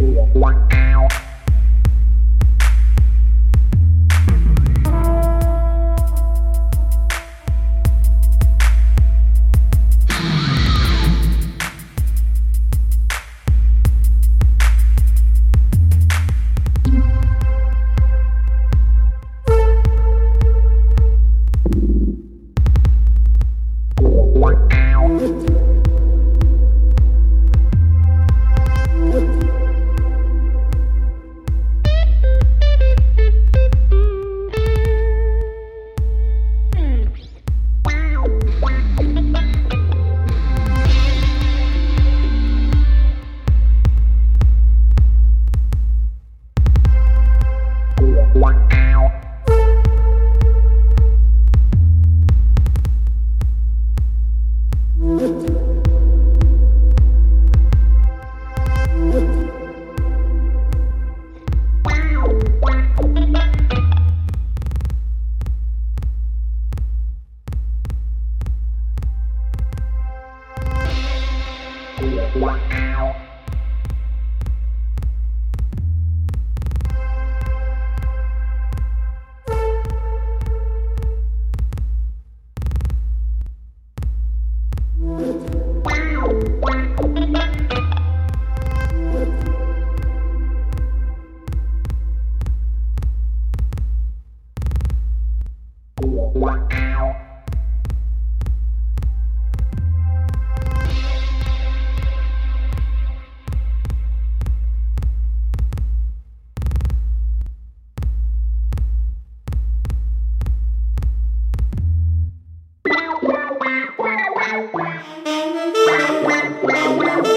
Wow. Wow. Wow, wow, wow.